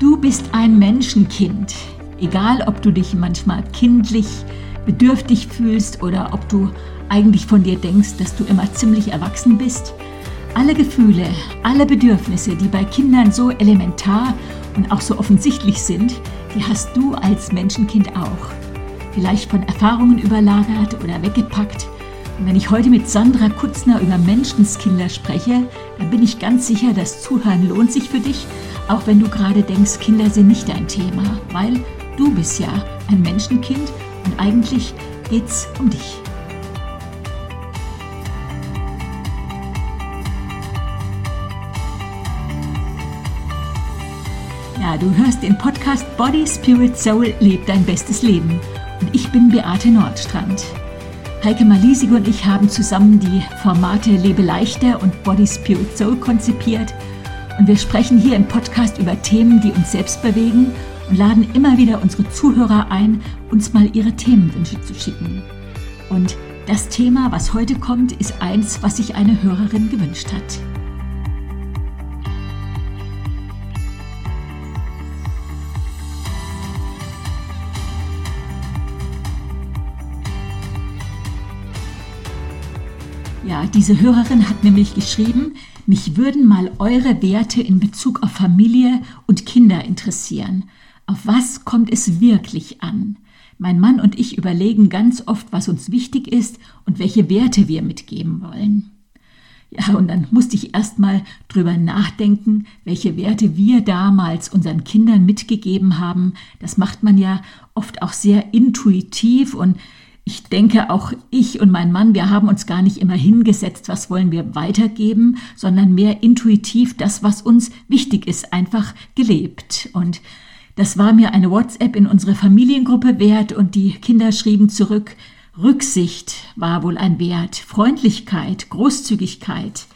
Du bist ein Menschenkind. Egal, ob du dich manchmal kindlich, bedürftig fühlst oder ob du eigentlich von dir denkst, dass du immer ziemlich erwachsen bist. Alle Gefühle, alle Bedürfnisse, die bei Kindern so elementar und auch so offensichtlich sind, die hast du als Menschenkind auch. Vielleicht von Erfahrungen überlagert oder weggepackt. Und wenn ich heute mit Sandra Kutzner über Menschenskinder spreche, dann bin ich ganz sicher, das Zuhören lohnt sich für dich, auch wenn du gerade denkst, Kinder sind nicht dein Thema, weil du bist ja ein Menschenkind und eigentlich geht's um dich. Ja, du hörst den Podcast Body, Spirit, Soul, lebt dein bestes Leben. Und ich bin Beate Nordstrand. Heike Malisig und ich haben zusammen die Formate Lebe leichter und Body, Spirit, Soul konzipiert – und wir sprechen hier im Podcast über Themen, die uns selbst bewegen und laden immer wieder unsere Zuhörer ein, uns mal ihre Themenwünsche zu schicken. Und das Thema, was heute kommt, ist eins, was sich eine Hörerin gewünscht hat. Diese Hörerin hat nämlich geschrieben, mich würden mal eure Werte in Bezug auf Familie und Kinder interessieren. Auf was kommt es wirklich an? Mein Mann und ich überlegen ganz oft, was uns wichtig ist und welche Werte wir mitgeben wollen. Ja, und dann musste ich erst mal drüber nachdenken, welche Werte wir damals unseren Kindern mitgegeben haben. Das macht man ja oft auch sehr intuitiv und ich denke, auch ich und mein Mann, wir haben uns gar nicht immer hingesetzt, was wollen wir weitergeben, sondern mehr intuitiv das, was uns wichtig ist, einfach gelebt. Und das war mir eine WhatsApp in unsere Familiengruppe wert und die Kinder schrieben zurück, Rücksicht war wohl ein Wert, Freundlichkeit, Großzügigkeit.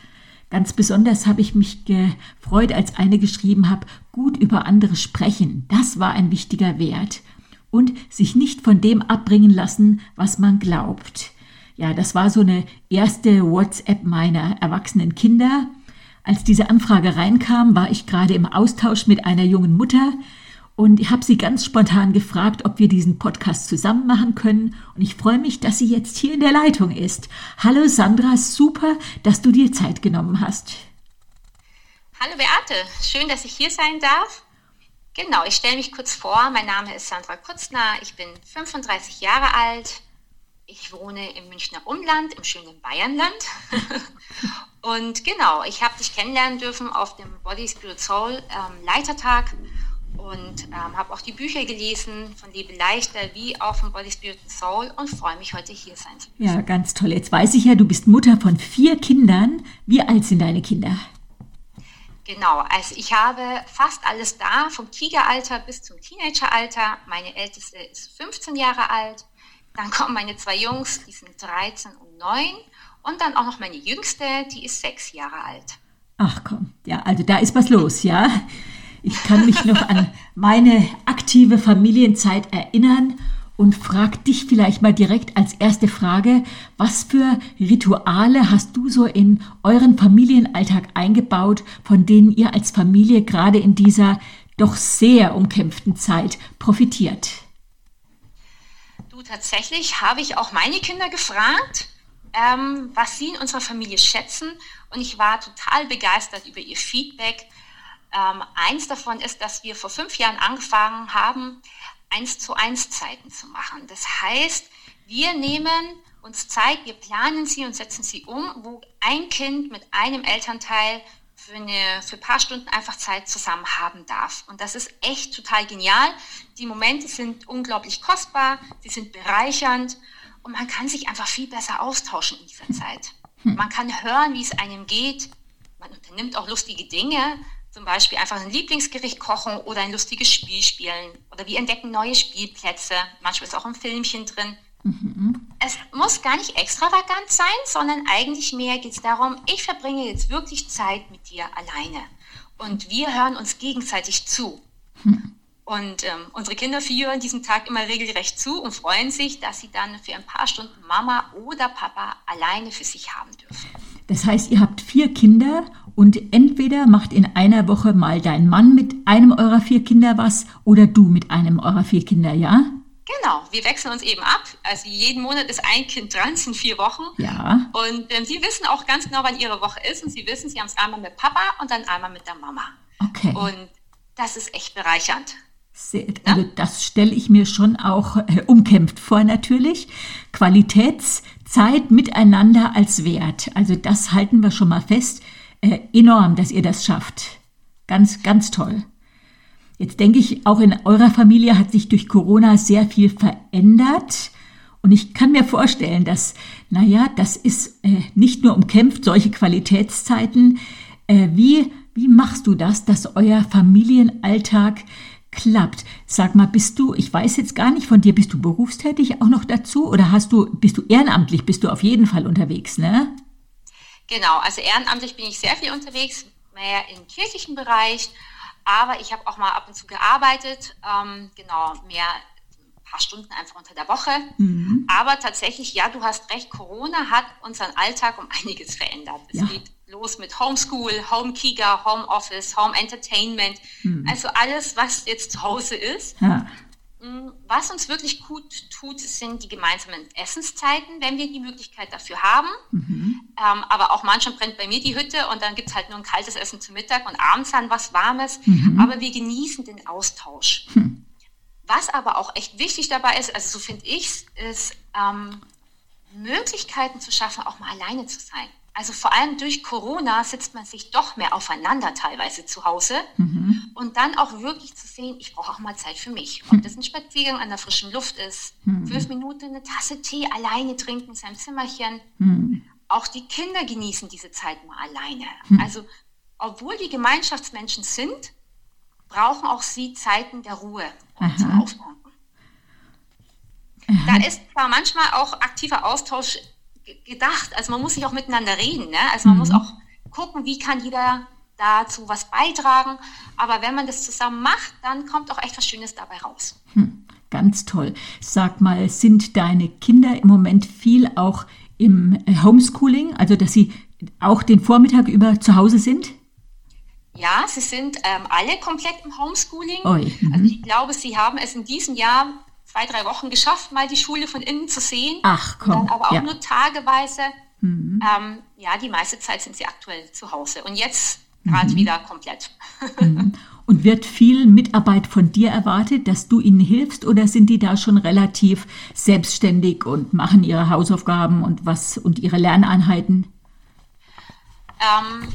Ganz besonders habe ich mich gefreut, als eine geschrieben habe, gut über andere sprechen. Das war ein wichtiger Wert und sich nicht von dem abbringen lassen, was man glaubt. Ja, das war so eine erste WhatsApp meiner erwachsenen Kinder. Als diese Anfrage reinkam, war ich gerade im Austausch mit einer jungen Mutter und ich habe sie ganz spontan gefragt, ob wir diesen Podcast zusammen machen können. Und ich freue mich, dass sie jetzt hier in der Leitung ist. Hallo Sandra, super, dass du dir Zeit genommen hast. Hallo Beate, schön, dass ich hier sein darf. Genau, ich stelle mich kurz vor. Mein Name ist Sandra Kutzner. Ich bin 35 Jahre alt. Ich wohne im Münchner Umland, im schönen Bayernland. und genau, ich habe dich kennenlernen dürfen auf dem Body Spirit Soul ähm, Leitertag und ähm, habe auch die Bücher gelesen von Lebe leichter wie auch von Body Spirit Soul und freue mich heute hier sein zu dürfen. Ja, ganz toll. Jetzt weiß ich ja, du bist Mutter von vier Kindern. Wie alt sind deine Kinder? Genau, also ich habe fast alles da, vom Tigeralter bis zum Teenageralter. Meine älteste ist 15 Jahre alt. Dann kommen meine zwei Jungs, die sind 13 und 9. Und dann auch noch meine jüngste, die ist 6 Jahre alt. Ach komm, ja, also da ist was los, ja. Ich kann mich noch an meine aktive Familienzeit erinnern und frag dich vielleicht mal direkt als erste Frage, was für Rituale hast du so in euren Familienalltag eingebaut, von denen ihr als Familie gerade in dieser doch sehr umkämpften Zeit profitiert? Du, tatsächlich habe ich auch meine Kinder gefragt, ähm, was sie in unserer Familie schätzen und ich war total begeistert über ihr Feedback. Ähm, eins davon ist, dass wir vor fünf Jahren angefangen haben, eins zu eins Zeiten zu machen. Das heißt, wir nehmen uns Zeit, wir planen sie und setzen sie um, wo ein Kind mit einem Elternteil für, eine, für ein paar Stunden einfach Zeit zusammen haben darf. Und das ist echt total genial. Die Momente sind unglaublich kostbar, sie sind bereichernd und man kann sich einfach viel besser austauschen in dieser Zeit. Hm. Man kann hören, wie es einem geht. Man unternimmt auch lustige Dinge, zum Beispiel einfach ein Lieblingsgericht kochen oder ein lustiges Spiel spielen. Oder wir entdecken neue Spielplätze. Manchmal ist auch ein Filmchen drin. Mhm. Es muss gar nicht extravagant sein, sondern eigentlich mehr geht es darum, ich verbringe jetzt wirklich Zeit mit dir alleine. Und wir hören uns gegenseitig zu. Mhm. Und ähm, unsere Kinder führen diesen Tag immer regelrecht zu und freuen sich, dass sie dann für ein paar Stunden Mama oder Papa alleine für sich haben dürfen. Das heißt, ihr habt vier Kinder und entweder macht in einer Woche mal dein Mann mit einem eurer vier Kinder was oder du mit einem eurer vier Kinder, ja? Genau, wir wechseln uns eben ab. Also jeden Monat ist ein Kind dran, sind vier Wochen. Ja. Und ähm, sie wissen auch ganz genau, wann ihre Woche ist. Und sie wissen, sie haben es einmal mit Papa und dann einmal mit der Mama. Okay. Und das ist echt bereichernd. Sehr, also das stelle ich mir schon auch äh, umkämpft vor natürlich. Qualitätszeit miteinander als Wert. Also das halten wir schon mal fest. Äh, enorm, dass ihr das schafft. Ganz, ganz toll. Jetzt denke ich, auch in eurer Familie hat sich durch Corona sehr viel verändert. Und ich kann mir vorstellen, dass, naja, das ist äh, nicht nur umkämpft, solche Qualitätszeiten. Äh, wie, wie machst du das, dass euer Familienalltag klappt. Sag mal, bist du, ich weiß jetzt gar nicht von dir, bist du berufstätig auch noch dazu oder hast du, bist du ehrenamtlich, bist du auf jeden Fall unterwegs, ne? Genau, also ehrenamtlich bin ich sehr viel unterwegs, mehr im kirchlichen Bereich, aber ich habe auch mal ab und zu gearbeitet, ähm, genau, mehr ein paar Stunden einfach unter der Woche. Mhm. Aber tatsächlich, ja, du hast recht, Corona hat unseren Alltag um einiges verändert. Es ja. geht los mit Homeschool, Homekiga, Homeoffice, Home Entertainment, hm. also alles, was jetzt zu Hause ist. Ja. Mm, was uns wirklich gut tut, sind die gemeinsamen Essenszeiten, wenn wir die Möglichkeit dafür haben. Mhm. Ähm, aber auch manchmal brennt bei mir die Hütte und dann gibt es halt nur ein kaltes Essen zum Mittag und abends dann was Warmes. Mhm. Aber wir genießen den Austausch. Mhm. Was aber auch echt wichtig dabei ist, also so finde ich es, ist ähm, Möglichkeiten zu schaffen, auch mal alleine zu sein. Also vor allem durch Corona sitzt man sich doch mehr aufeinander teilweise zu Hause mhm. und dann auch wirklich zu sehen, ich brauche auch mal Zeit für mich. Ob das ein Spaziergang an der frischen Luft ist, mhm. fünf Minuten eine Tasse Tee alleine trinken in seinem Zimmerchen. Mhm. Auch die Kinder genießen diese Zeit mal alleine. Mhm. Also obwohl die Gemeinschaftsmenschen sind, brauchen auch sie Zeiten der Ruhe und zum Aufbauen. Da ist zwar manchmal auch aktiver Austausch gedacht. Also man muss sich auch miteinander reden. Ne? Also man mhm. muss auch gucken, wie kann jeder dazu was beitragen. Aber wenn man das zusammen macht, dann kommt auch echt was Schönes dabei raus. Hm, ganz toll. Sag mal, sind deine Kinder im Moment viel auch im äh, Homeschooling, also dass sie auch den Vormittag über zu Hause sind? Ja, sie sind ähm, alle komplett im Homeschooling. Oi, also ich glaube, sie haben es in diesem Jahr zwei, drei Wochen geschafft, mal die Schule von innen zu sehen. Ach komm. dann aber auch ja. nur tageweise. Mhm. Ähm, ja, die meiste Zeit sind sie aktuell zu Hause. Und jetzt gerade mhm. wieder komplett. Mhm. Und wird viel Mitarbeit von dir erwartet, dass du ihnen hilfst oder sind die da schon relativ selbstständig und machen ihre Hausaufgaben und was und ihre Lerneinheiten? Ähm,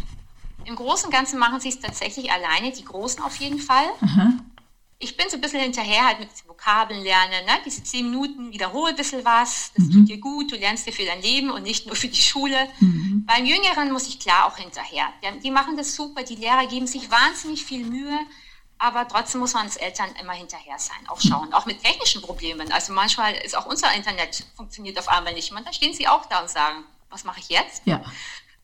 Im Großen und Ganzen machen sie es tatsächlich alleine, die Großen auf jeden Fall. Aha ich bin so ein bisschen hinterher halt mit Vokabeln lernen, ne? diese zehn Minuten, wiederhole ein bisschen was, das mhm. tut dir gut, du lernst dir für dein Leben und nicht nur für die Schule. Mhm. Beim Jüngeren muss ich klar auch hinterher. Die, die, machen das super, die Lehrer geben sich wahnsinnig viel Mühe, aber trotzdem muss man als Eltern immer hinterher sein, auch schauen, mhm. auch mit technischen Problemen. Also manchmal ist auch unser Internet funktioniert auf einmal nicht mehr, da stehen sie auch da und sagen, was mache ich jetzt? Ja.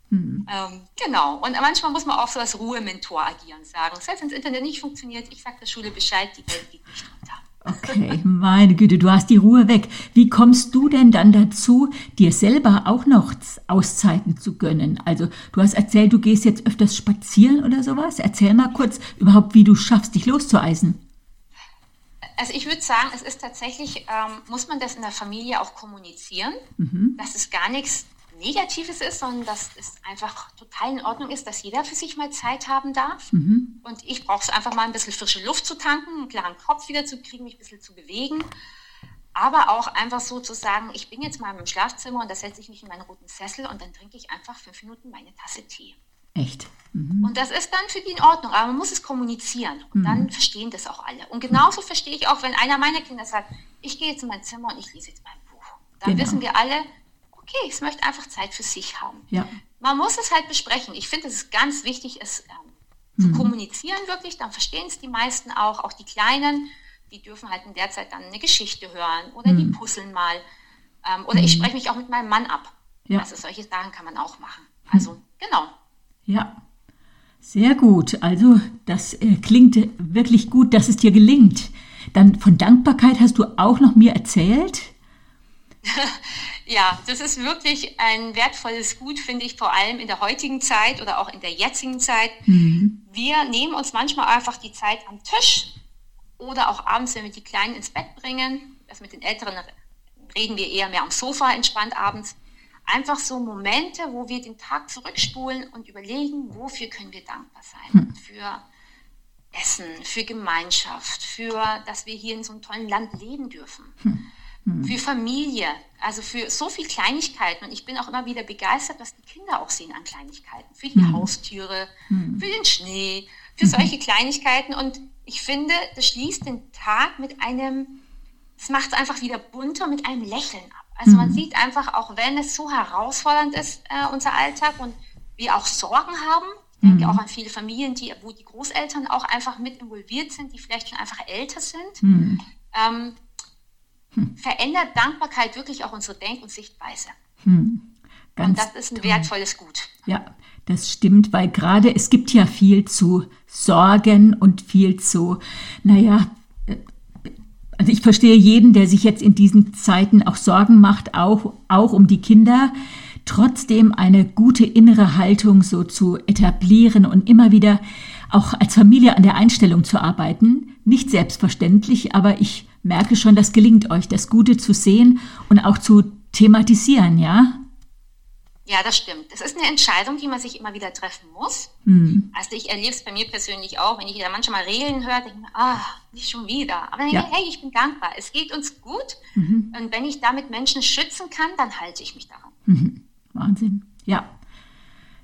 Mhm. Ähm, genau. Und manchmal muss man auch so als Ruhementor agieren, sagen, selbst wenn das Internet nicht funktioniert, ich sage der Schule Bescheid, die Welt geht nicht unter. Okay, meine Güte, du hast die Ruhe weg. Wie kommst du denn dann dazu, dir selber auch noch Auszeiten zu gönnen? Also du hast erzählt, du gehst jetzt öfters spazieren oder sowas. Erzähl mal kurz überhaupt, wie du schaffst, dich loszueisen. Also ich würde sagen, es ist tatsächlich, ähm, muss man das in der Familie auch kommunizieren, mhm. dass es gar nichts Negatives ist, sondern dass es einfach total in Ordnung ist, dass jeder für sich mal Zeit haben darf. Mhm. Und ich brauche es einfach mal ein bisschen frische Luft zu tanken, einen klaren Kopf wieder zu kriegen, mich ein bisschen zu bewegen. Aber auch einfach so zu sagen, ich bin jetzt mal im Schlafzimmer und da setze ich mich in meinen roten Sessel und dann trinke ich einfach fünf Minuten meine Tasse Tee. Echt? Mhm. Und das ist dann für die in Ordnung, aber man muss es kommunizieren und mhm. dann verstehen das auch alle. Und genauso verstehe ich auch, wenn einer meiner Kinder sagt, ich gehe jetzt in mein Zimmer und ich lese jetzt mein Buch. Dann genau. wissen wir alle, okay, ich möchte einfach Zeit für sich haben. Ja. Man muss es halt besprechen. Ich finde, es ist ganz wichtig, es ähm, mhm. zu kommunizieren wirklich. Dann verstehen es die meisten auch, auch die Kleinen. Die dürfen halt in der Zeit dann eine Geschichte hören oder mhm. die puzzeln mal. Ähm, oder mhm. ich spreche mich auch mit meinem Mann ab. Ja. Also solche Sachen kann man auch machen. Also mhm. genau. Ja. Sehr gut. Also das äh, klingt wirklich gut, dass es dir gelingt. Dann von Dankbarkeit hast du auch noch mir erzählt. Ja, das ist wirklich ein wertvolles Gut, finde ich, vor allem in der heutigen Zeit oder auch in der jetzigen Zeit. Mhm. Wir nehmen uns manchmal einfach die Zeit am Tisch oder auch abends, wenn wir die Kleinen ins Bett bringen. Das mit den Älteren reden wir eher mehr am Sofa entspannt abends. Einfach so Momente, wo wir den Tag zurückspulen und überlegen, wofür können wir dankbar sein. Mhm. Für Essen, für Gemeinschaft, für, dass wir hier in so einem tollen Land leben dürfen. Mhm hm. für Familie, also für so viel Kleinigkeiten. Und ich bin auch immer wieder begeistert, was die Kinder auch sehen an Kleinigkeiten. Für die hm. Haustüre, hm. für den Schnee, für mhm. solche Kleinigkeiten. Und ich finde, das schließt den Tag mit einem, es macht es einfach wieder bunter mit einem Lächeln ab. Also man mhm. sieht einfach, auch wenn es so herausfordernd ist, äh, unser Alltag und wir auch Sorgen haben, ich denke mhm. auch an viele Familien, die, wo die Großeltern auch einfach mit involviert sind, die vielleicht schon einfach älter sind. Ähm, hm. verändert Dankbarkeit wirklich auch unsere Denk- und Sichtweise. Hm. und das ist ein toll. wertvolles Gut. Ja, das stimmt, weil gerade es gibt ja viel zu Sorgen und viel zu, naja, äh, also ich verstehe jeden, der sich jetzt in diesen Zeiten auch Sorgen macht, auch, auch um die Kinder, trotzdem eine gute innere Haltung so zu etablieren und immer wieder auch als Familie an der Einstellung zu arbeiten. Nicht selbstverständlich, aber ich merke schon, das gelingt euch, das Gute zu sehen und auch zu thematisieren, ja? Ja, das stimmt. Das ist eine Entscheidung, die man sich immer wieder treffen muss. Hm. Also ich erlebe es bei mir persönlich auch, wenn ich da manchmal Regeln höre, denke ich mir, ah, nicht schon wieder. Aber dann ja. denke ich, hey, ich bin dankbar, es geht uns gut. Mhm. Und wenn ich damit Menschen schützen kann, dann halte ich mich daran. Mhm. Wahnsinn. Ja,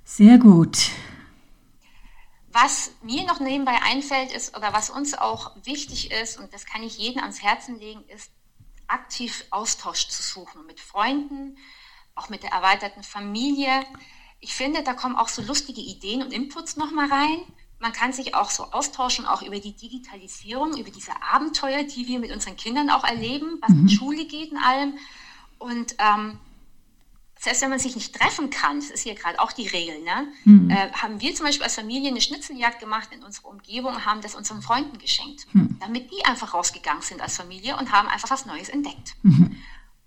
sehr gut. Was mir noch nebenbei einfällt, ist, oder was uns auch wichtig ist, und das kann ich jedem ans Herzen legen, ist, aktiv Austausch zu suchen mit Freunden, auch mit der erweiterten Familie. Ich finde, da kommen auch so lustige Ideen und Inputs nochmal rein. Man kann sich auch so austauschen, auch über die Digitalisierung, über diese Abenteuer, die wir mit unseren Kindern auch erleben, was mhm. in Schule geht und allem. Und ähm, selbst wenn man sich nicht treffen kann, das ist hier gerade auch die Regel, ne? Mhm. Äh, haben wir zum Beispiel als Familie eine Schnitzeljagd gemacht in unserer Umgebung, haben das unseren Freunden geschenkt, mhm. damit die einfach rausgegangen sind als Familie und haben einfach was Neues entdeckt. Mhm.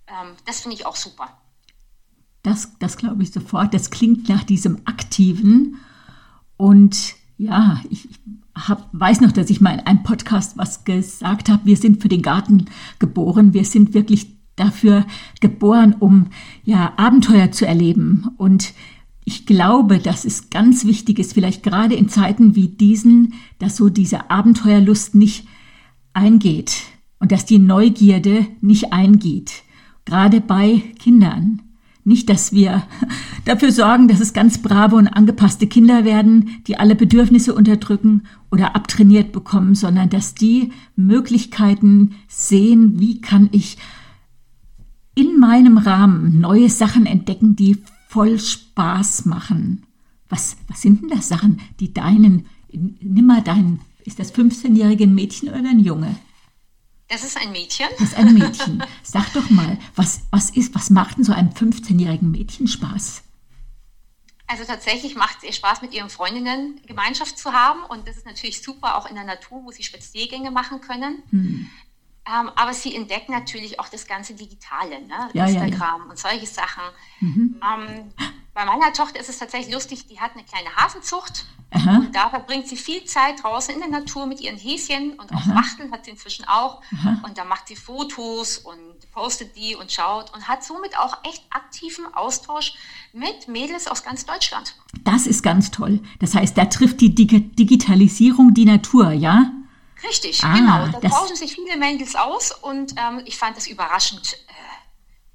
Ähm, das finde ich auch super. Das, das glaube ich sofort. Das klingt nach diesem Aktiven. Und ja, ich hab, weiß noch, dass ich mal in einem Podcast was gesagt habe. Wir sind für den Garten geboren. Wir sind wirklich dafür geboren, um ja Abenteuer zu erleben. Und ich glaube, dass es ganz wichtig ist, vielleicht gerade in Zeiten wie diesen, dass so diese Abenteuerlust nicht eingeht und dass die Neugierde nicht eingeht. Gerade bei Kindern. Nicht, dass wir dafür sorgen, dass es ganz brave und angepasste Kinder werden, die alle Bedürfnisse unterdrücken oder abtrainiert bekommen, sondern dass die Möglichkeiten sehen, wie kann ich in meinem Rahmen neue Sachen entdecken, die voll Spaß machen. Was, was sind denn das Sachen, die deinen, nimm mal deinen, ist das 15-jährige Mädchen oder ein Junge? Das ist ein Mädchen. Das ist ein Mädchen. Sag doch mal, was, was ist, was macht denn so einem 15-jährigen Mädchen Spaß? Also tatsächlich macht es ihr Spaß, mit ihren Freundinnen Gemeinschaft zu haben. Und das ist natürlich super, auch in der Natur, wo sie Spaziergänge machen können. Hm. Ähm, aber sie entdecken natürlich auch das ganze Digitale, ne? ja, Instagram ja, ja. und solche Sachen. Mhm. Ähm, bei meiner Tochter ist es tatsächlich lustig, die hat eine kleine Hasenzucht. Aha. Und da verbringt sie viel Zeit draußen in der Natur mit ihren Häschen und auch Aha. Wachteln hat sie inzwischen auch. Aha. Und da macht sie Fotos und postet die und schaut und hat somit auch echt aktiven Austausch mit Mädels aus ganz Deutschland. Das ist ganz toll. Das heißt, da trifft die Dig Digitalisierung die Natur, ja? Richtig, ah, genau. Da tauschen sich viele Mädels aus und ähm, ich fand das überraschend äh,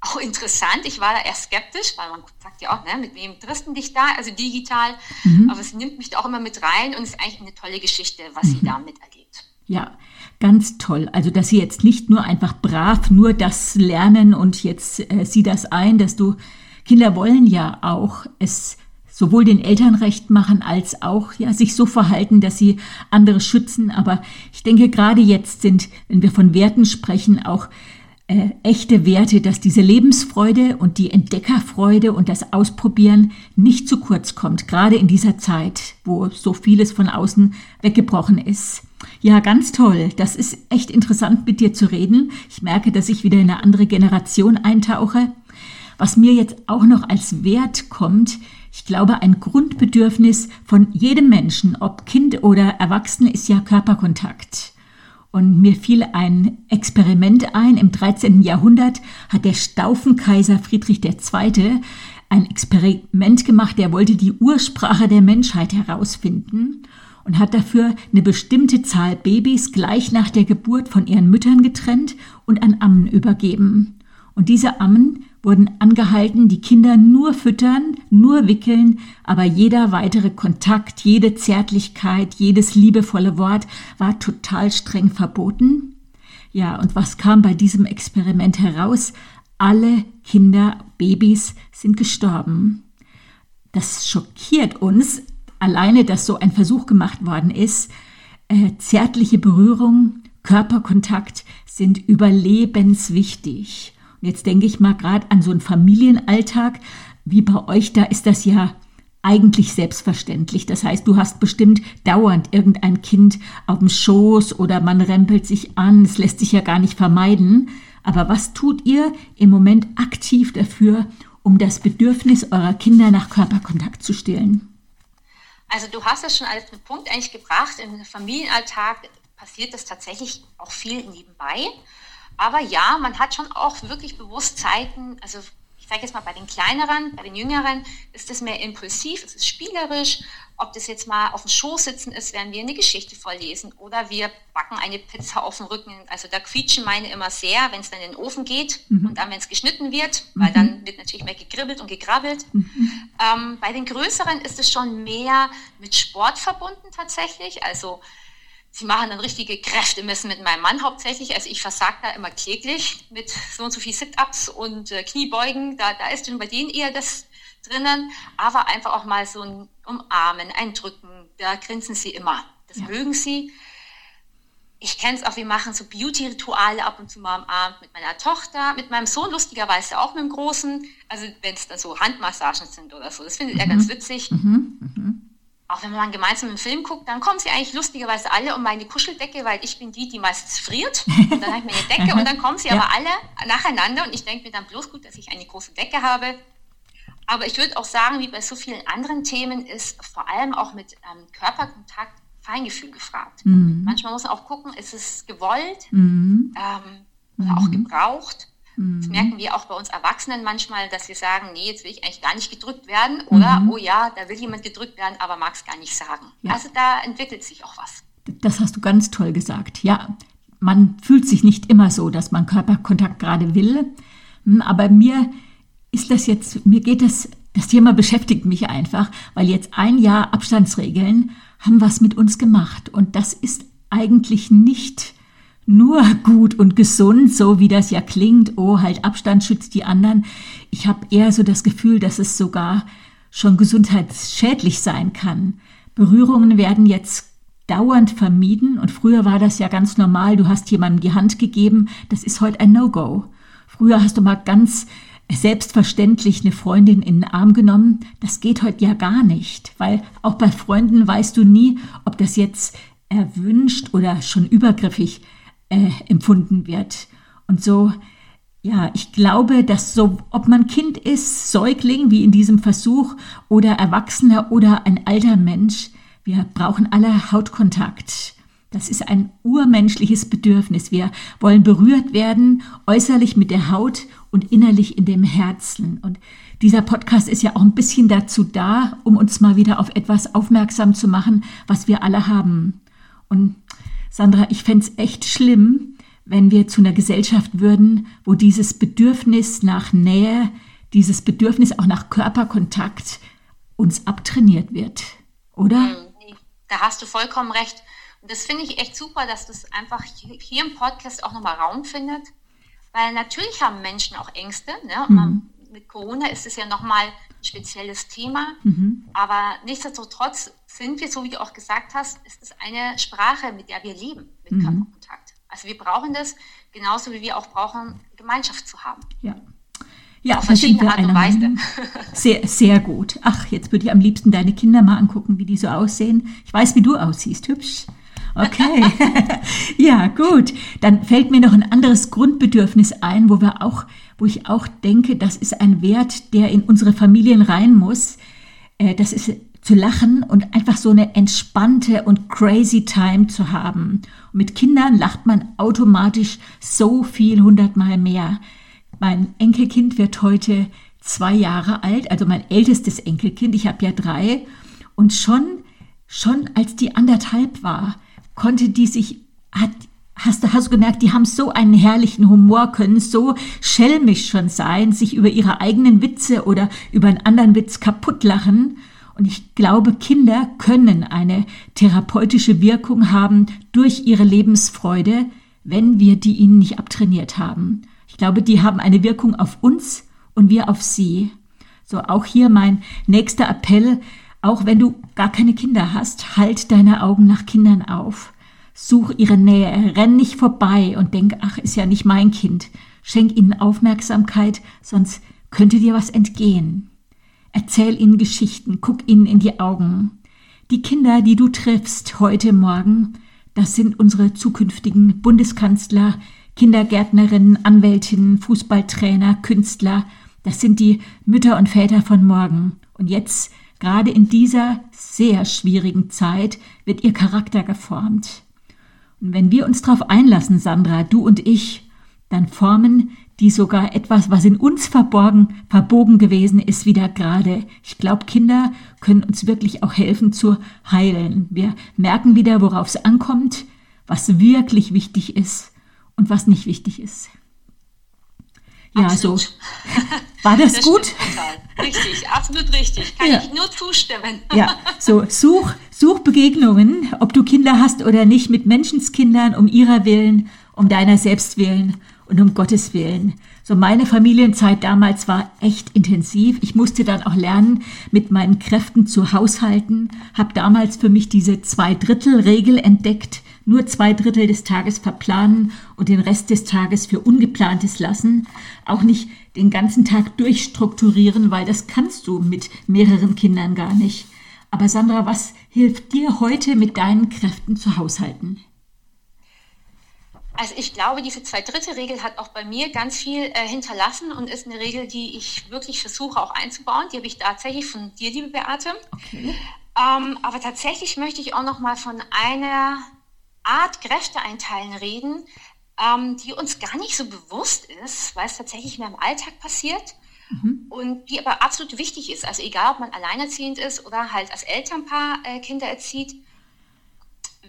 auch interessant. Ich war da eher skeptisch, weil man sagt ja auch, ne, mit wem triffst du dich da, also digital. Mhm. Aber es nimmt mich da auch immer mit rein und es ist eigentlich eine tolle Geschichte, was mhm. sie da miterlebt. Ja, ganz toll. Also, dass sie jetzt nicht nur einfach brav nur das lernen und jetzt äh, sieh das ein, dass du, Kinder wollen ja auch es sowohl den Eltern recht machen als auch ja sich so verhalten, dass sie andere schützen. Aber ich denke, gerade jetzt sind, wenn wir von Werten sprechen, auch äh, echte Werte, dass diese Lebensfreude und die Entdeckerfreude und das Ausprobieren nicht zu kurz kommt, gerade in dieser Zeit, wo so vieles von außen weggebrochen ist. Ja, ganz toll. Das ist echt interessant, mit dir zu reden. Ich merke, dass ich wieder in eine andere Generation eintauche. was mir jetzt auch noch als Wert kommt, ich glaube, ein Grundbedürfnis von jedem Menschen, ob Kind oder Erwachsene, ist ja Körperkontakt. Und mir fiel ein Experiment ein. Im 13. Jahrhundert hat der Staufenkaiser Friedrich II. ein Experiment gemacht. Der wollte die Ursprache der Menschheit herausfinden und hat dafür eine bestimmte Zahl Babys gleich nach der Geburt von ihren Müttern getrennt und an Ammen übergeben. Und diese Ammen wurden angehalten, die Kinder nur füttern, nur wickeln, aber jeder weitere Kontakt, jede Zärtlichkeit, jedes liebevolle Wort war total streng verboten. Ja, und was kam bei diesem Experiment heraus? Alle Kinder, Babys sind gestorben. Das schockiert uns, alleine, dass so ein Versuch gemacht worden ist. Äh, zärtliche Berührung, Körperkontakt sind überlebenswichtig. Jetzt denke ich mal gerade an so einen Familienalltag, wie bei euch, da ist das ja eigentlich selbstverständlich. Das heißt, du hast bestimmt dauernd irgendein Kind auf dem Schoß oder man rempelt sich an. Es lässt sich ja gar nicht vermeiden. Aber was tut ihr im Moment aktiv dafür, um das Bedürfnis eurer Kinder nach Körperkontakt zu stillen? Also du hast es schon als Punkt eigentlich gebracht. Im Familienalltag passiert das tatsächlich auch viel nebenbei. Aber ja, man hat schon auch wirklich bewusst Zeiten, also ich sage jetzt mal bei den kleineren, bei den jüngeren ist es mehr impulsiv, es ist spielerisch. Ob das jetzt mal auf dem Schoß sitzen ist, werden wir eine Geschichte vorlesen oder wir backen eine Pizza auf dem Rücken. Also da quietschen meine immer sehr, wenn es dann in den Ofen geht mhm. und dann, wenn es geschnitten wird, weil mhm. dann wird natürlich mehr gegribbelt und gegrabbelt. Mhm. Ähm, bei den größeren ist es schon mehr mit Sport verbunden tatsächlich. Also Sie machen dann richtige Kräftemessen mit meinem Mann hauptsächlich. Also ich versage da immer kläglich mit so und so viel Sit-Ups und äh, Kniebeugen. Da, da ist schon bei denen eher das drinnen. Aber einfach auch mal so ein Umarmen, ein Drücken. Da grinsen sie immer. Das ja. mögen sie. Ich kenne es auch, wir machen so Beauty-Rituale ab und zu mal am Abend mit meiner Tochter, mit meinem Sohn lustigerweise auch mit dem Großen. Also wenn es dann so Handmassagen sind oder so. Das findet mhm. er ganz witzig. Mhm. Mhm auch wenn man gemeinsam einen Film guckt, dann kommen sie eigentlich lustigerweise alle um meine Kuscheldecke, weil ich bin die, die meistens friert. Und dann habe ich meine Decke und dann kommen sie ja. aber alle nacheinander und ich denke mir dann bloß gut, dass ich eine große Decke habe. Aber ich würde auch sagen, wie bei so vielen anderen Themen ist vor allem auch mit ähm, Körperkontakt Feingefühl gefragt. Mhm. Manchmal muss man auch gucken, ist es gewollt mhm. ähm, oder auch mhm. Das mhm. merken wir auch bei uns Erwachsenen manchmal, dass wir sagen, nee, jetzt will ich eigentlich gar nicht gedrückt werden oder, mhm. oh ja, da will jemand gedrückt werden, aber mag es gar nicht sagen. Ja. Also da entwickelt sich auch was. Das hast du ganz toll gesagt. Ja, man fühlt sich nicht immer so, dass man Körperkontakt gerade will. Hm, aber mir ist das jetzt, mir geht das, das Thema beschäftigt mich einfach, weil jetzt ein Jahr Abstandsregeln haben was mit uns gemacht. Und das ist eigentlich nicht nur gut und gesund, so wie das ja klingt, oh, halt Abstand schützt die anderen. Ich habe eher so das Gefühl, dass es sogar schon gesundheitsschädlich sein kann. Berührungen werden jetzt dauernd vermieden und früher war das ja ganz normal, du hast jemandem die Hand gegeben, das ist heute ein No-Go. Früher hast du mal ganz selbstverständlich eine Freundin in den Arm genommen, das geht heute ja gar nicht, weil auch bei Freunden weißt du nie, ob das jetzt erwünscht oder schon übergriffig äh, empfunden wird. Und so, ja, ich glaube, dass so, ob man Kind ist, Säugling, wie in diesem Versuch, oder Erwachsener oder ein alter Mensch, wir brauchen alle Hautkontakt. Das ist ein urmenschliches Bedürfnis. Wir wollen berührt werden, äußerlich mit der Haut und innerlich in dem Herzen. Und dieser Podcast ist ja auch ein bisschen dazu da, um uns mal wieder auf etwas aufmerksam zu machen, was wir alle haben. Und Sandra, ich fände es echt schlimm, wenn wir zu einer Gesellschaft würden, wo dieses Bedürfnis nach Nähe, dieses Bedürfnis auch nach Körperkontakt uns abtrainiert wird, oder? Hm, da hast du vollkommen recht. Und das finde ich echt super, dass das einfach hier im Podcast auch nochmal Raum findet. Weil natürlich haben Menschen auch Ängste. Ne? Mhm. Mit Corona ist es ja nochmal ein spezielles Thema. Mhm. Aber nichtsdestotrotz sind wir, so wie du auch gesagt hast, ist es eine Sprache, mit der wir leben, mit mhm. Körperkontakt. Also wir brauchen das genauso wie wir auch brauchen, Gemeinschaft zu haben. Ja. Ja, auf verschiedene Art und Weise. Sehr, sehr gut. Ach, jetzt würde ich am liebsten deine Kinder mal angucken, wie die so aussehen. Ich weiß, wie du aussiehst. Hübsch. Okay. ja, gut. Dann fällt mir noch ein anderes Grundbedürfnis ein, wo wir auch wo ich auch denke, das ist ein Wert, der in unsere Familien rein muss. Äh, das ist zu lachen und einfach so eine entspannte und crazy Time zu haben. Und mit Kindern lacht man automatisch so viel hundertmal mehr. Mein Enkelkind wird heute zwei Jahre alt, also mein ältestes Enkelkind. Ich habe ja drei. Und schon, schon als die anderthalb war, konnte die sich, hat, hast du, hast du gemerkt, die haben so einen herrlichen Humor, können so schelmisch schon sein, sich über ihre eigenen Witze oder über einen anderen Witz kaputt lachen. Und ich glaube, Kinder können eine therapeutische Wirkung haben durch ihre Lebensfreude, wenn wir die ihnen nicht abtrainiert haben. Ich glaube, die haben eine Wirkung auf uns und wir auf sie. So auch hier mein nächster Appell, auch wenn du gar keine Kinder hast, halt deine Augen nach Kindern auf. Such ihre Nähe, renn nicht vorbei und denk, ach, ist ja nicht mein Kind. Schenk ihnen Aufmerksamkeit, sonst könnte dir was entgehen. Erzähl ihnen Geschichten, guck ihnen in die Augen. Die Kinder, die du triffst heute Morgen, das sind unsere zukünftigen Bundeskanzler, Kindergärtnerinnen, Anwältinnen, Fußballtrainer, Künstler. Das sind die Mütter und Väter von morgen. Und jetzt, gerade in dieser sehr schwierigen Zeit, wird ihr Charakter geformt. Wenn wir uns darauf einlassen, Sandra, du und ich, dann formen die sogar etwas, was in uns verborgen, verbogen gewesen ist, wieder gerade. Ich glaube, Kinder können uns wirklich auch helfen zu heilen. Wir merken wieder, worauf es ankommt, was wirklich wichtig ist und was nicht wichtig ist. Ja, absolut. so. War das, das gut? Richtig, absolut richtig. Kann ja. ich nur zustimmen. Ja, so such, such Begegnungen, ob du Kinder hast oder nicht, mit Menschenskindern um ihrer Willen, um deiner selbst willen und um Gottes Willen. So meine Familienzeit damals war echt intensiv. Ich musste dann auch lernen, mit meinen Kräften zu haushalten, habe damals für mich diese Zwei-Drittel-Regel entdeckt, nur zwei Drittel des Tages verplanen und den Rest des Tages für Ungeplantes lassen, auch nicht den ganzen Tag durchstrukturieren, weil das kannst du mit mehreren Kindern gar nicht. Aber Sandra, was hilft dir heute mit deinen Kräften zu haushalten? Also ich glaube, diese Zwei-Drittel-Regel hat auch bei mir ganz viel äh, hinterlassen und ist eine Regel, die ich wirklich versuche auch einzubauen. Die habe ich tatsächlich von dir, liebe Beate. Okay. Ähm, aber tatsächlich möchte ich auch noch mal von einer Art Kräfte einteilen reden, ähm, die uns gar nicht so bewusst ist, weil es tatsächlich mehr im Alltag passiert mhm. und die aber absolut wichtig ist. Also egal, ob man alleinerziehend ist oder halt als Elternpaar äh, Kinder erzieht,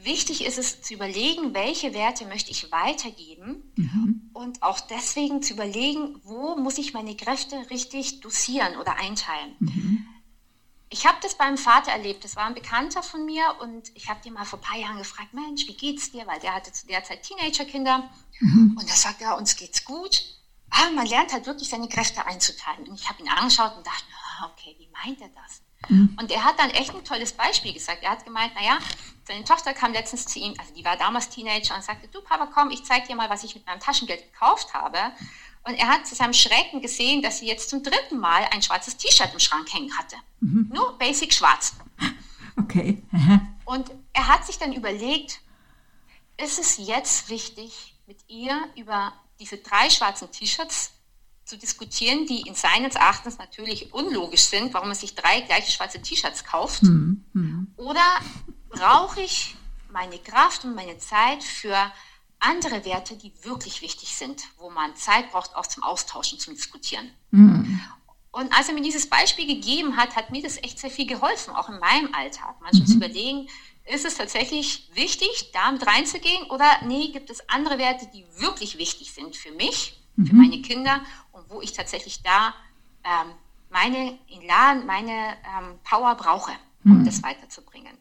wichtig ist es zu überlegen, welche Werte möchte ich weitergeben mhm. und auch deswegen zu überlegen, wo muss ich meine Kräfte richtig dosieren oder einteilen. Mhm. Ich habe das beim Vater erlebt. Das war ein Bekannter von mir und ich habe den mal vor ein paar Jahren gefragt, Mensch, wie geht's dir? Weil der hatte zu der Zeit Teenagerkinder. Mhm. Und er sagt, ja, uns geht's gut. Aber man lernt halt wirklich seine Kräfte einzuteilen. Und ich habe ihn angeschaut und dachte, okay, wie meint er das? Mhm. Und er hat dann echt ein tolles Beispiel gesagt. Er hat gemeint, naja, seine Tochter kam letztens zu ihm, also die war damals Teenager und sagte, du Papa, komm, ich zeig dir mal, was ich mit meinem Taschengeld gekauft habe. Und er hat zu seinem Schrecken gesehen, dass sie jetzt zum dritten Mal ein schwarzes T-Shirt im Schrank hängen hatte. Mhm. Nur basic schwarz. Okay. Aha. Und er hat sich dann überlegt, ist es jetzt wichtig, mit ihr über diese drei schwarzen T-Shirts zu diskutieren, die in seines Erachtens natürlich unlogisch sind, warum man sich drei gleiche schwarze T-Shirts kauft? Mhm. Mhm. Oder brauche ich meine Kraft und meine Zeit für andere Werte, die wirklich wichtig sind, wo man Zeit braucht, auch zum Austauschen, zum Diskutieren. Mhm. Und als er mir dieses Beispiel gegeben hat, hat mir das echt sehr viel geholfen, auch in meinem Alltag. Manchmal mhm. zu überlegen, ist es tatsächlich wichtig, da mit reinzugehen oder nee, gibt es andere Werte, die wirklich wichtig sind für mich, mhm. für meine Kinder und wo ich tatsächlich da ähm, meine Elan, meine ähm, Power brauche, um mhm. das weiterzubringen.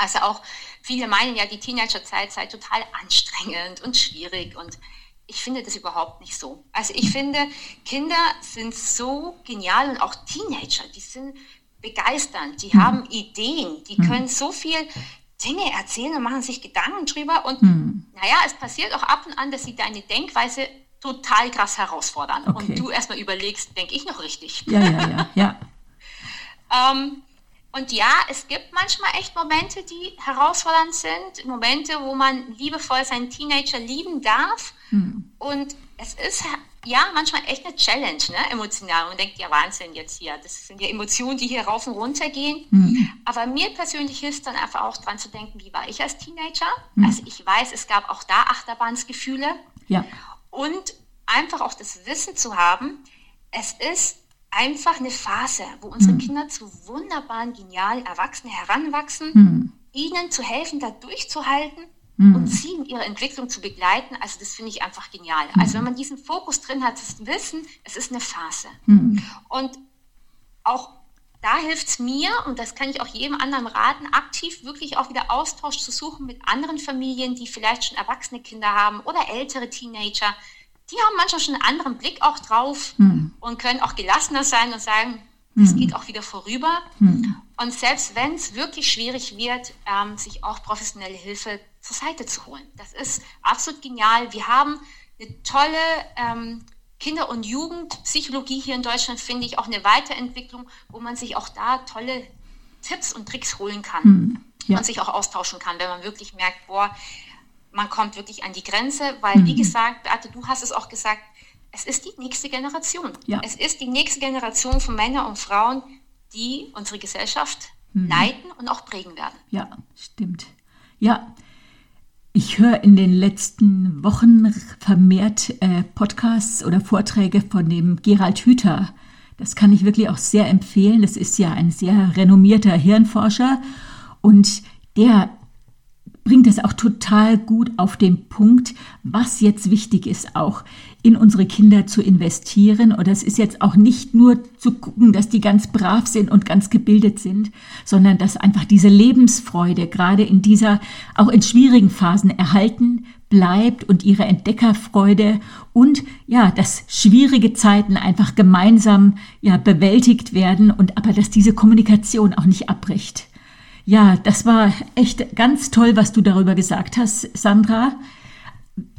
Also auch viele meinen ja, die Teenagerzeit sei total anstrengend und schwierig und ich finde das überhaupt nicht so. Also ich finde, Kinder sind so genial und auch Teenager, die sind begeisternd, die mhm. haben Ideen, die mhm. können so viel Dinge erzählen und machen sich Gedanken drüber und mhm. naja, es passiert auch ab und an, dass sie deine Denkweise total krass herausfordern okay. und du erstmal überlegst, denke ich noch richtig? Ja, ja, ja, ja. ähm, und ja, es gibt manchmal echt Momente, die herausfordernd sind, Momente, wo man liebevoll seinen Teenager lieben darf. Mhm. Und es ist ja, manchmal echt eine Challenge, ne? emotional. Man denkt, ja, Wahnsinn jetzt hier. Das sind ja Emotionen, die hier rauf und runter gehen. Mhm. Aber mir persönlich hilft dann einfach auch dran zu denken, wie war ich als Teenager? Mhm. Also ich weiß, es gab auch da Achterbahnsgefühle. Ja. Und einfach auch das Wissen zu haben, es ist einfach eine Phase, wo unsere mhm. Kinder zu wunderbaren, genialen Erwachsenen heranwachsen, mhm. ihnen zu helfen, da durchzuhalten mhm. und sie in ihrer Entwicklung zu begleiten. Also das finde ich einfach genial. Mhm. Also wenn man diesen Fokus drin hat, das Wissen, es ist eine Phase. Mhm. Und auch da hilft es mir, und das kann ich auch jedem anderen raten, aktiv wirklich auch wieder Austausch zu suchen mit anderen Familien, die vielleicht schon erwachsene Kinder haben oder ältere Teenager. Die haben manchmal schon einen anderen Blick auch drauf mhm. und können auch gelassener sein und sagen, es mhm. geht auch wieder vorüber. Mhm. Und selbst wenn es wirklich schwierig wird, ähm, sich auch professionelle Hilfe zur Seite zu holen. Das ist absolut genial. Wir haben eine tolle ähm, Kinder- und Jugendpsychologie hier in Deutschland, finde ich, auch eine Weiterentwicklung, wo man sich auch da tolle Tipps und Tricks holen kann hm, ja. und sich auch austauschen kann, wenn man wirklich merkt, boah, man kommt wirklich an die Grenze, weil, hm. wie gesagt, Beate, du hast es auch gesagt, es ist die nächste Generation. Ja. Es ist die nächste Generation von Männern und Frauen, die unsere Gesellschaft hm. leiten und auch prägen werden. Ja, stimmt. Ja, ich höre in den letzten Wochen vermehrt äh, Podcasts oder Vorträge von dem Gerald Hüther. Das kann ich wirklich auch sehr empfehlen. Das ist ja ein sehr renommierter Hirnforscher und der bringt es auch total gut auf den Punkt, was jetzt wichtig ist, auch in unsere Kinder zu investieren. Und das ist jetzt auch nicht nur zu gucken, dass die ganz brav sind und ganz gebildet sind, sondern dass einfach diese Lebensfreude gerade in dieser, auch in schwierigen Phasen erhalten bleibt und ihre Entdeckerfreude und ja, dass schwierige Zeiten einfach gemeinsam ja bewältigt werden und aber dass diese Kommunikation auch nicht abbricht. Ja, das war echt ganz toll, was du darüber gesagt hast, Sandra.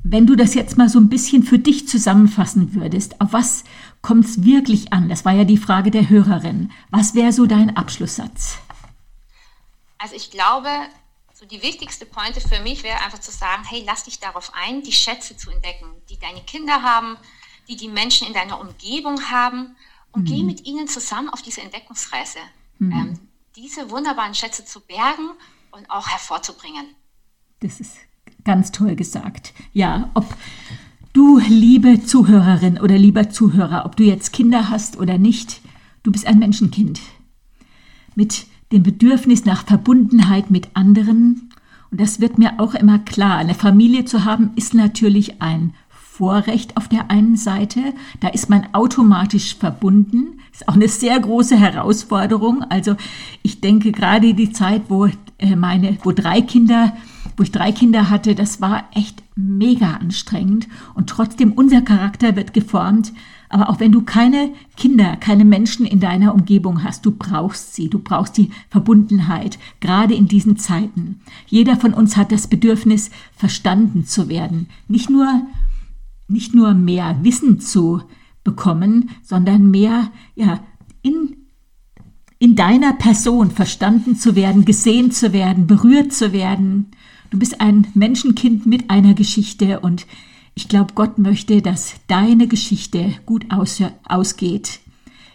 Wenn du das jetzt mal so ein bisschen für dich zusammenfassen würdest, auf was kommt es wirklich an? Das war ja die Frage der Hörerin. Was wäre so dein Abschlusssatz? Also ich glaube, so die wichtigste Pointe für mich wäre einfach zu sagen, hey, lass dich darauf ein, die Schätze zu entdecken, die deine Kinder haben, die die Menschen in deiner Umgebung haben und mhm. geh mit ihnen zusammen auf diese Entdeckungsreise. Mhm. Ähm, diese wunderbaren Schätze zu bergen und auch hervorzubringen. Das ist ganz toll gesagt. Ja, ob du, liebe Zuhörerin oder lieber Zuhörer, ob du jetzt Kinder hast oder nicht, du bist ein Menschenkind. Mit dem Bedürfnis nach Verbundenheit mit anderen. Und das wird mir auch immer klar. Eine Familie zu haben ist natürlich ein Vorrecht auf der einen Seite. Da ist man automatisch verbunden. Ist auch eine sehr große Herausforderung. Also ich denke gerade die Zeit, wo äh, meine, wo drei Kinder, wo ich drei Kinder hatte, das war echt mega anstrengend. Und trotzdem unser Charakter wird geformt. Aber auch wenn du keine Kinder, keine Menschen in deiner Umgebung hast, du brauchst sie, du brauchst die Verbundenheit, gerade in diesen Zeiten. Jeder von uns hat das Bedürfnis, verstanden zu werden. Nicht nur nicht nur mehr Wissen zu bekommen, sondern mehr ja, in, in deiner Person verstanden zu werden, gesehen zu werden, berührt zu werden. Du bist ein Menschenkind mit einer Geschichte und ich glaube, Gott möchte, dass deine Geschichte gut aus, ausgeht.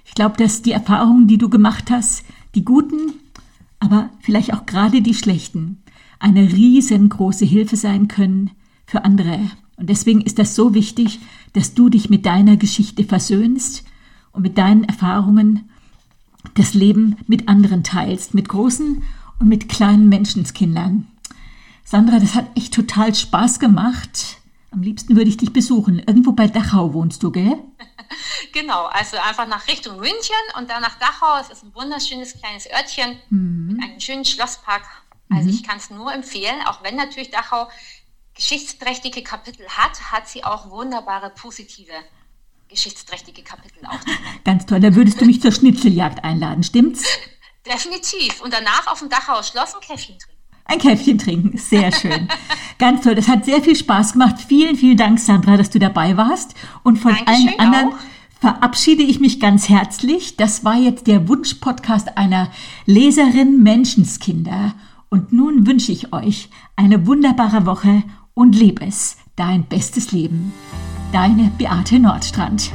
Ich glaube, dass die Erfahrungen, die du gemacht hast, die guten, aber vielleicht auch gerade die schlechten, eine riesengroße Hilfe sein können für andere. Und deswegen ist das so wichtig, dass du dich mit deiner Geschichte versöhnst und mit deinen Erfahrungen das Leben mit anderen teilst, mit großen und mit kleinen Menschenskindern. Sandra, das hat echt total Spaß gemacht. Am liebsten würde ich dich besuchen. Irgendwo bei Dachau wohnst du, gell? Genau, also einfach nach Richtung München und dann nach Dachau. Es ist ein wunderschönes kleines Örtchen mhm. mit einem schönen Schlosspark. Also mhm. ich kann es nur empfehlen, auch wenn natürlich Dachau geschichtsträchtige Kapitel hat, hat sie auch wunderbare positive geschichtsträchtige Kapitel auch. Ganz toll. Da würdest du mich zur Schnitzeljagd einladen, stimmt's? Definitiv. Und danach auf dem Dachhaus Schloss ein Käffchen trinken. Ein Käffchen trinken, sehr schön. Ganz toll. Das hat sehr viel Spaß gemacht. Vielen, vielen Dank, Sandra, dass du dabei warst. Und von Dankeschön allen anderen auch. verabschiede ich mich ganz herzlich. Das war jetzt der Wunsch-Podcast einer Leserin Menschenskinder. Und nun wünsche ich euch eine wunderbare Woche und lebe es, dein bestes Leben. Deine Beate Nordstrand.